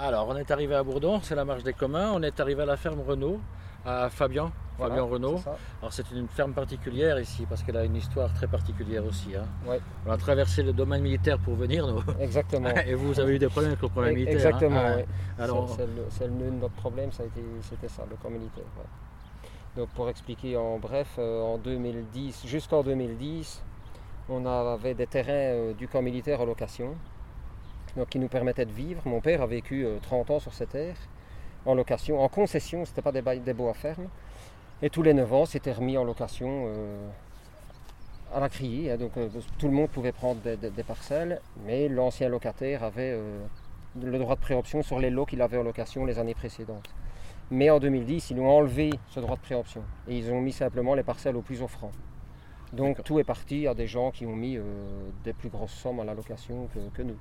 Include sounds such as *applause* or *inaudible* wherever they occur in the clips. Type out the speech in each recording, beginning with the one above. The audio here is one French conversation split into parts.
Alors, on est arrivé à Bourdon, c'est la marche des communs. On est arrivé à la ferme Renault, à Fabian, Voilà, Fabian Renault. Alors, c'est une ferme particulière ici, parce qu'elle a une histoire très particulière aussi. hein. Ouais. On a traversé le domaine militaire pour venir, nous. Exactement. *laughs* Et vous avez eu des problèmes avec le problème militaire. hein. Exactement, Ah. Alors, C'est- le, c'est le nœud de notre problème, ça c'était ça, le camp militaire. ouais. Donc pour expliquer en bref, euh, en 2010, jusqu'en 2010, on avait des terrains euh, du camp militaire en location, donc qui nous permettaient de vivre. Mon père a vécu euh, 30 ans sur ces terres, en location, en concession, c'était pas des, bails- des à ferme. Et tous les 9 ans, c'était remis en location euh, à la criée. hein. donc euh, tout le monde pouvait prendre des, des- des parcelles, mais l'ancien locataire avait euh, le droit de préoption sur les lots qu'il avait en location les années précédentes. Mais en 2010, ils ont enlevé ce droit de préoption et ils ont mis simplement les parcelles au plus offrant. Donc tout est parti à des gens qui ont mis euh, des plus grosses sommes à la location que, que nous.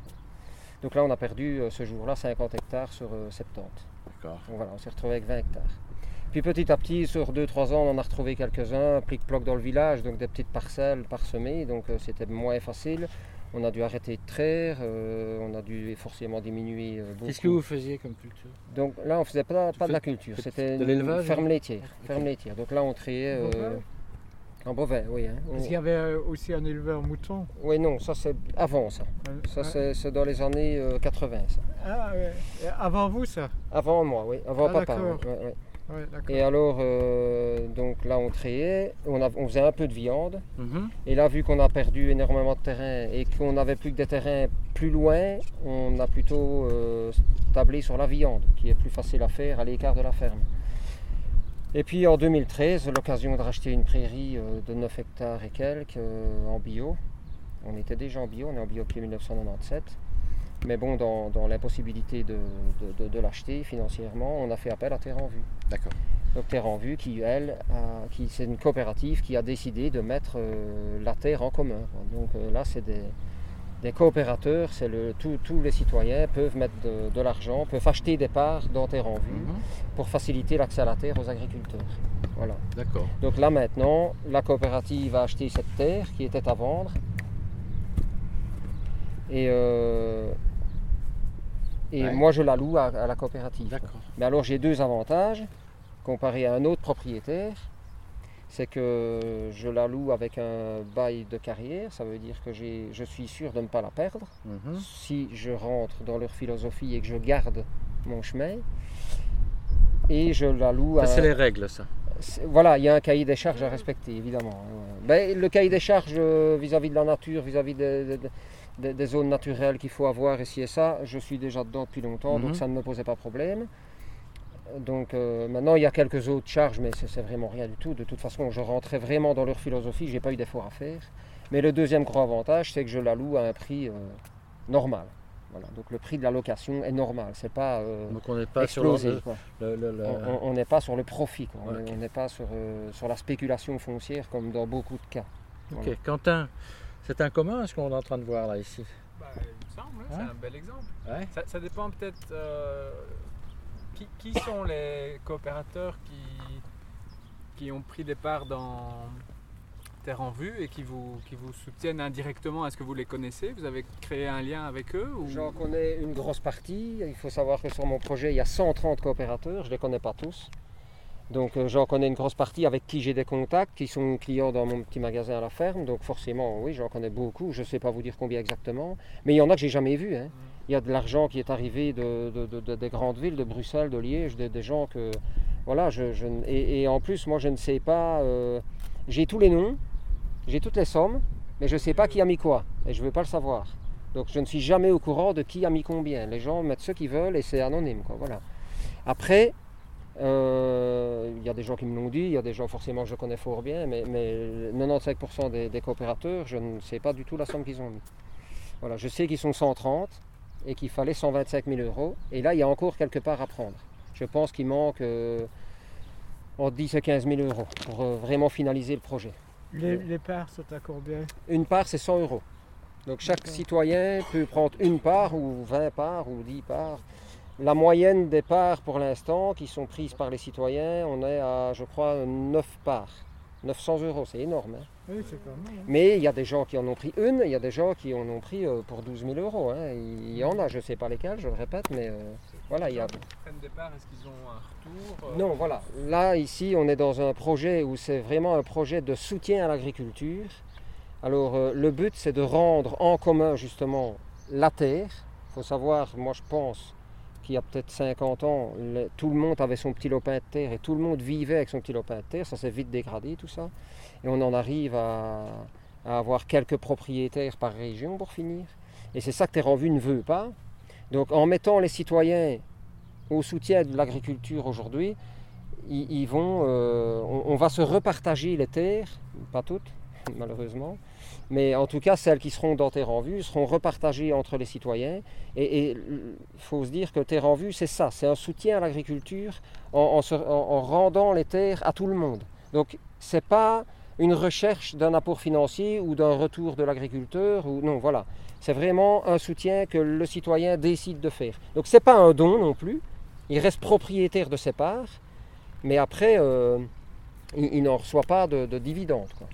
Donc là, on a perdu euh, ce jour-là 50 hectares sur euh, 70. d'accord. Donc voilà, on s'est retrouvé avec 20 hectares. Puis petit à petit, sur 2-3 ans, on en a retrouvé quelques-uns, plic-ploc dans le village, donc des petites parcelles parsemées, donc euh, c'était moins facile. On a dû arrêter de traire, euh, on a dû forcément diminuer euh, beaucoup. Qu'est-ce que vous faisiez comme culture? Donc là, on faisait pas, de la culture, c'était de une l'élevage, ferme hein? laitière. Ferme laitière. Donc là, on triait euh, en bovin, oui. hein. On- Parce qu'il y avait euh, aussi un éleveur mouton? Oui, non, ça c'est avant ça. Euh, Ça euh, c'est dans les années euh, 80. ça. ah, Avant vous, ça? Avant moi, oui, avant Ah, papa. oui. Et alors, euh, donc là, on triait, on, a- on faisait un peu de viande. Mhm. Et là, vu qu'on a perdu énormément de terrain et qu'on n'avait plus que des terrains plus loin, on a plutôt euh, tablé sur la viande, qui est plus facile à faire à l'écart de la ferme. Et puis en 2013, l'occasion de racheter une prairie euh, de 9 hectares et quelques euh, en bio. On était déjà en bio, on est en bio depuis 1997. Mais bon, dans, dans l'impossibilité de, de- de- de l'acheter financièrement, on a fait appel à Terre en Vue. D'accord. Donc Terre en Vue, qui elle, a- qui c'est une coopérative qui a décidé de mettre euh, la terre en commun. Donc euh, là, c'est des, des coopérateurs, c'est le, tous- tous les citoyens peuvent mettre de, de l'argent, peuvent acheter des parts dans Terre en Vue Mhm. pour faciliter l'accès à la terre aux agriculteurs. Voilà. D'accord. Donc là maintenant, la coopérative a acheté cette terre qui était à vendre. Et, euh, et Ouais. moi je la loue à, à la coopérative. D'accord. Mais alors j'ai deux avantages comparé à un autre propriétaire. C'est que je la loue avec un bail de carrière, ça veut dire que je suis sûr de ne pas la perdre Mhm. si je rentre dans leur philosophie et que je garde mon chemin. Et je la loue à. Ça, c'est les règles, ça. Voilà, il y a un cahier des charges à respecter, évidemment. Ben, le cahier des charges euh, vis-à-vis de la nature, vis-à-vis des, zones naturelles qu'il faut avoir ici et ça, je suis déjà dedans depuis longtemps, Mhm. donc ça ne me posait pas problème. Donc euh, maintenant, il y a quelques autres charges, mais c'est c'est vraiment rien du tout. De toute façon, je rentrais vraiment dans leur philosophie, j'ai pas eu d'effort à faire. Mais le deuxième gros avantage, c'est que je la loue à un prix euh, normal. Voilà. Donc le prix de la location est normal, c'est pas euh, Donc on n'est pas sur le, explosé. quoi. le- le- le- On- n'est pas sur le profit, quoi. on Ouais, n'est pas sur, euh, sur la spéculation foncière comme dans beaucoup de cas. Ok, voilà. Quentin, c'est un commun ce qu'on est en train de voir là ici Bah, il me semble, hein, c'est un bel exemple. Ouais. Ça, ça dépend peut-être euh, qui, sont les coopérateurs qui, ont pris des parts dans Terre en Vue et qui vous, soutiennent indirectement? Est-ce que vous les connaissez? Vous avez créé un lien avec eux. J'en connais une grosse partie. Il faut savoir que sur mon projet, il y a 130 coopérateurs. Je ne les connais pas tous. Donc euh, j'en connais une grosse partie avec qui j'ai des contacts, qui sont clients dans mon petit magasin à la ferme. Donc forcément, oui, j'en connais beaucoup. Je ne sais pas vous dire combien exactement. Mais il y en a que j'ai jamais vu. hein. Il y a de l'argent qui est arrivé de, de- de- de- des grandes villes, de Bruxelles, de Liège, des, gens que... Voilà, je, et, en plus, moi, je ne sais pas... euh, j'ai tous les noms, j'ai toutes les sommes, mais je ne sais pas qui a mis quoi. Et je ne veux pas le savoir. Donc je ne suis jamais au courant de qui a mis combien. Les gens mettent ce qu'ils veulent et c'est anonyme. Voilà. Après, euh, y a des gens qui me l'ont dit, il y a des gens forcément que je connais fort bien, mais, mais 95% des, des coopérateurs, je ne sais pas du tout la somme qu'ils ont mis. Voilà, je sais qu'ils sont 130 et qu'il fallait 125 000 euros. Et là, il y a encore quelque part à prendre. Je pense qu'il manque euh, entre 10 et 15 000 euros pour euh, vraiment finaliser le projet. Les, les parts sont à combien? Une part, c'est 100 euros. Donc chaque citoyen peut prendre une part ou 20 parts ou 10 parts. La moyenne des parts pour l'instant qui sont prises par les citoyens, on est à, je crois, 9 parts. 900 euros, c'est énorme. hein. Oui, c'est pas mal. hein. Mais il y a des gens qui en ont pris une, il y a des gens qui en ont pris euh, pour 12 000 euros. hein. Il y en a, je ne sais pas lesquels, je le répète, mais euh, Voilà, il y a... Ils prennent des parts, est-ce qu'ils ont un retour euh, Non, voilà. Là, ici, on est dans un projet où c'est vraiment un projet de soutien à l'agriculture. Alors, euh, le but, c'est de rendre en commun, justement, la terre. Il faut savoir, moi, je pense qu'il y a peut-être 50 ans, tout le monde avait son petit lopin de terre et tout le monde vivait avec son petit lopin de terre. Ça s'est vite dégradé, tout ça. Et on en arrive à, avoir quelques propriétaires par région pour finir. Et c'est ça que Terre en Vue ne veut pas. Donc, en mettant les citoyens au soutien de l'agriculture aujourd'hui, euh, on va se repartager les terres, pas toutes *laughs* malheureusement, mais en tout cas celles qui seront dans Terre en Vue seront repartagées entre les citoyens. Et il faut se dire que Terre en Vue, c'est ça, c'est un soutien à l'agriculture en, rendant les terres à tout le monde. Donc c'est pas une recherche d'un apport financier ou d'un retour de l'agriculteur ou non, voilà. C'est vraiment un soutien que le citoyen décide de faire. Donc c'est pas un don non plus. Il reste propriétaire de ses parts, mais après, euh, il, il n'en reçoit pas de, de dividendes. quoi.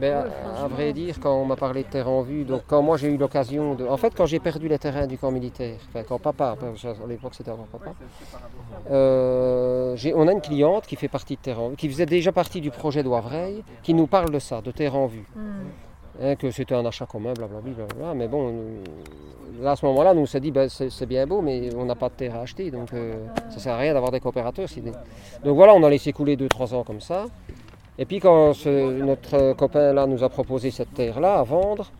Mais à, à vrai dire, quand on m'a parlé de terre en vue, donc quand moi j'ai eu l'occasion de. En fait, quand j'ai perdu les terrains du camp militaire, enfin quand papa, à l'époque c'était avant papa, euh, on a une cliente qui fait partie de en vue, qui faisait déjà partie du projet d'Oivreil, qui nous parle de ça, de terre en vue. Hein, que c'était un achat commun, blablabla. Mais bon, nous- là, à ce moment-là, nous on s'est dit, ben, c'est bien beau, mais on n'a pas de terre à acheter, donc euh, ça sert à rien d'avoir des coopérateurs. Donc voilà, on a laissé couler 2-3 ans comme ça. Et puis quand notre copain là nous a proposé cette terre-là à vendre,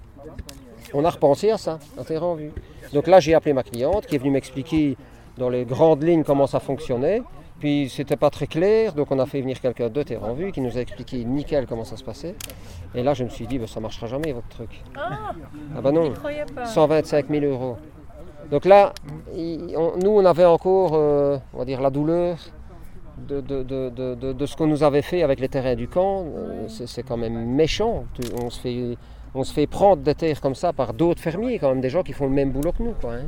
on a repensé à ça, à terre en vue. Donc là, j'ai appelé ma cliente qui est venue m'expliquer dans les grandes lignes comment ça fonctionnait. Puis c'était pas très clair, donc on a fait venir quelqu'un de terre en vue qui nous a expliqué nickel comment ça se passait. Et là, je me suis dit, ben, ça marchera jamais votre truc. Ah, Ah bah non, je croyais pas. 125 000 euros. Donc là, il- on- nous, on avait encore, euh, on va dire, la douleur de, de- de- de- de- de ce qu'on nous avait fait avec les terrains du camp. Euh, c'est- quand même méchant. On se, fait, on se fait prendre des terres comme ça par d'autres fermiers, quand même, des gens qui font le même boulot que nous. Quoi, hein.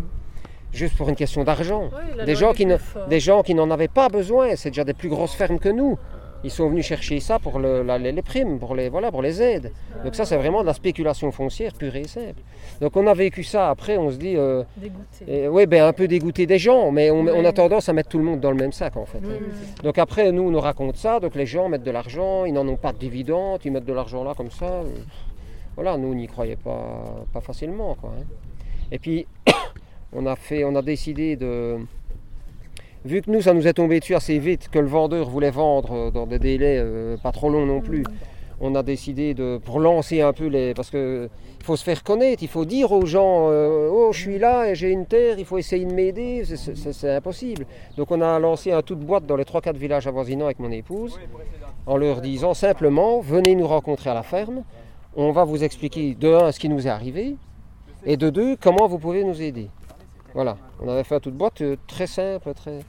Juste pour une question d'argent. Oui, Des gens, qui ne, des gens qui n'en avaient pas besoin, c'est déjà des plus grosses fermes que nous. Ils sont venus chercher ça pour le- la- les, les primes, pour les, voilà, pour les aides. Donc ça, c'est vraiment de la spéculation foncière pure et simple. Donc on a vécu ça, après on se dit, euh, Dégoûté. oui, ben, un peu dégoûté des gens, mais on, on a tendance à mettre tout le monde dans le même sac en fait. hein. Donc après, nous, on nous raconte ça, donc les gens mettent de l'argent, ils n'en ont pas de dividendes, ils mettent de l'argent là comme ça. Voilà, nous, on n'y croyait pas, pas facilement. Quoi, hein. Et puis, on a, fait, on a décidé de... Vu que nous, ça nous est tombé dessus assez vite, que le vendeur voulait vendre euh, dans des délais euh, pas trop longs non plus, on a décidé de, pour lancer un peu les... Parce que il faut se faire connaître, il faut dire aux gens, euh, oh, je suis là j'ai une terre, il faut essayer de m'aider, c'est impossible. Donc on a lancé un toute boîte dans les 3-4 villages avoisinants avec mon épouse, en leur disant simplement, venez nous rencontrer à la ferme, on va vous expliquer de un ce qui nous est arrivé, et de deux comment vous pouvez nous aider. Voilà, on avait fait un toute boîte euh, très simple, très...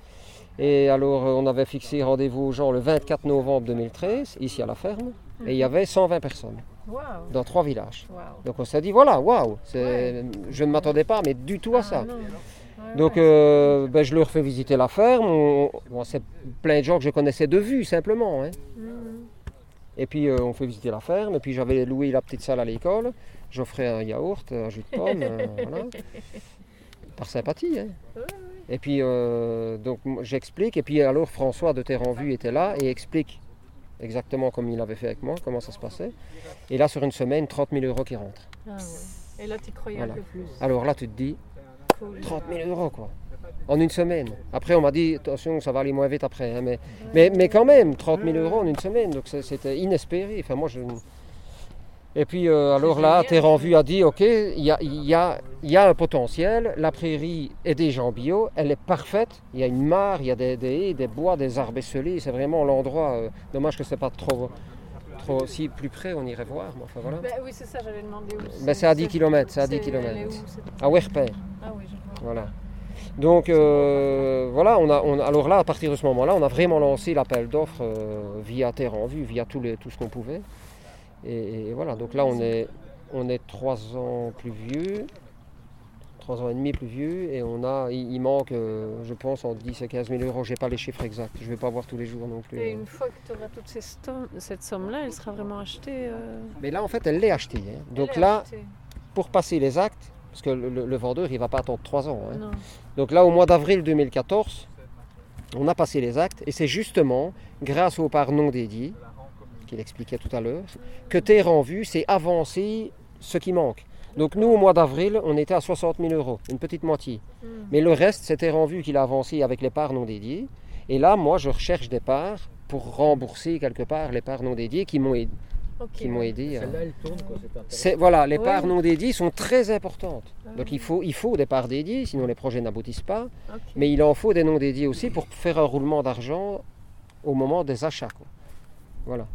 Et alors euh, on avait fixé rendez-vous aux gens le 24 novembre 2013, ici à la ferme, et il y avait 120 personnes dans trois villages. Donc on s'est dit, voilà, waouh, Ouais. je ne m'attendais pas, mais du tout à ça. Ah, non. Ouais, Donc euh, ben, je leur fais visiter la ferme. On- bon, c'est plein de gens que je connaissais de vue simplement. hein. Mm. Et puis euh, on fait visiter la ferme. Et puis j'avais loué la petite salle à l'école. J'offrais un yaourt, un jus de pomme, euh, voilà. *laughs* par sympathie. hein. Et puis euh, donc j'explique. Et puis alors François de Terre en Vue était là et explique exactement comme il avait fait avec moi, comment ça se passait. Et là sur une semaine, 30 000 euros qui rentrent. Ah ouais. Et là, tu croyais Voilà. un peu plus. Alors là tu te dis, Folie. 30 000 euros quoi. En une semaine. Après, on m'a dit, attention, ça va aller moins vite après. hein, mais, mais, mais quand même, 30 000 euros en une semaine. Donc c'était inespéré. Enfin, moi, je... Et puis, euh, alors là, Terre en. Vue a dit, OK, il y a, il y, a, il y a un potentiel. La prairie est déjà en bio. Elle est parfaite. Il y a une mare, il y a des, des haies, des bois, des arbres esselés. C'est vraiment l'endroit. euh, dommage que ce n'est pas trop... trop si plus près, on irait voir. mais enfin, voilà. Ben oui, c'est ça, j'avais demandé où. Ben, c'est à 10 kilomètres, c'est à 10 elle est kilomètres. où, cette- À Werpen. Ah oui, je vois. Voilà. Donc euh, voilà, on a, on alors là, à partir de ce moment-là, on a vraiment lancé l'appel d'offres via Terre en Vue, via les, tout ce qu'on pouvait. Et, et voilà, donc là, on est, on est trois ans plus vieux, trois ans et demi plus vieux, et on a, il, il manque, euh, je pense, entre 10 et 15 000 euros. J'ai pas les chiffres exacts, je vais pas voir tous les jours non plus. Et une fois que tu auras toute ces cette somme-là, elle sera vraiment achetée. euh, Mais là, en fait, elle l'est achetée. hein. Donc là, achetée. pour passer les actes, Parce que le, le- le vendeur, il ne va pas attendre trois ans. hein. Donc là, au mois d'avril 2014, on a passé les actes et c'est justement grâce aux parts non dédiées, qu'il expliquait tout à l'heure, que Terre en vue s'est avancé ce qui manque. Donc nous, au mois d'avril, on était à 60 000 euros, une petite moitié. Mm. Mais le reste, c'est Terre en vue qui l'a avancé avec les parts non dédiées. Et là, moi, je recherche des parts pour rembourser quelque part les parts non dédiées qui m'ont aidé. Qui m'ont à- quoi, c'est. C'est- voilà, les Ouais. parts non dédiées sont très importantes. Ah Donc il faut, il faut des parts dédiées, sinon les projets n'aboutissent pas. Mais il en faut des non dédiés aussi pour faire un roulement d'argent au moment des achats. quoi. Voilà.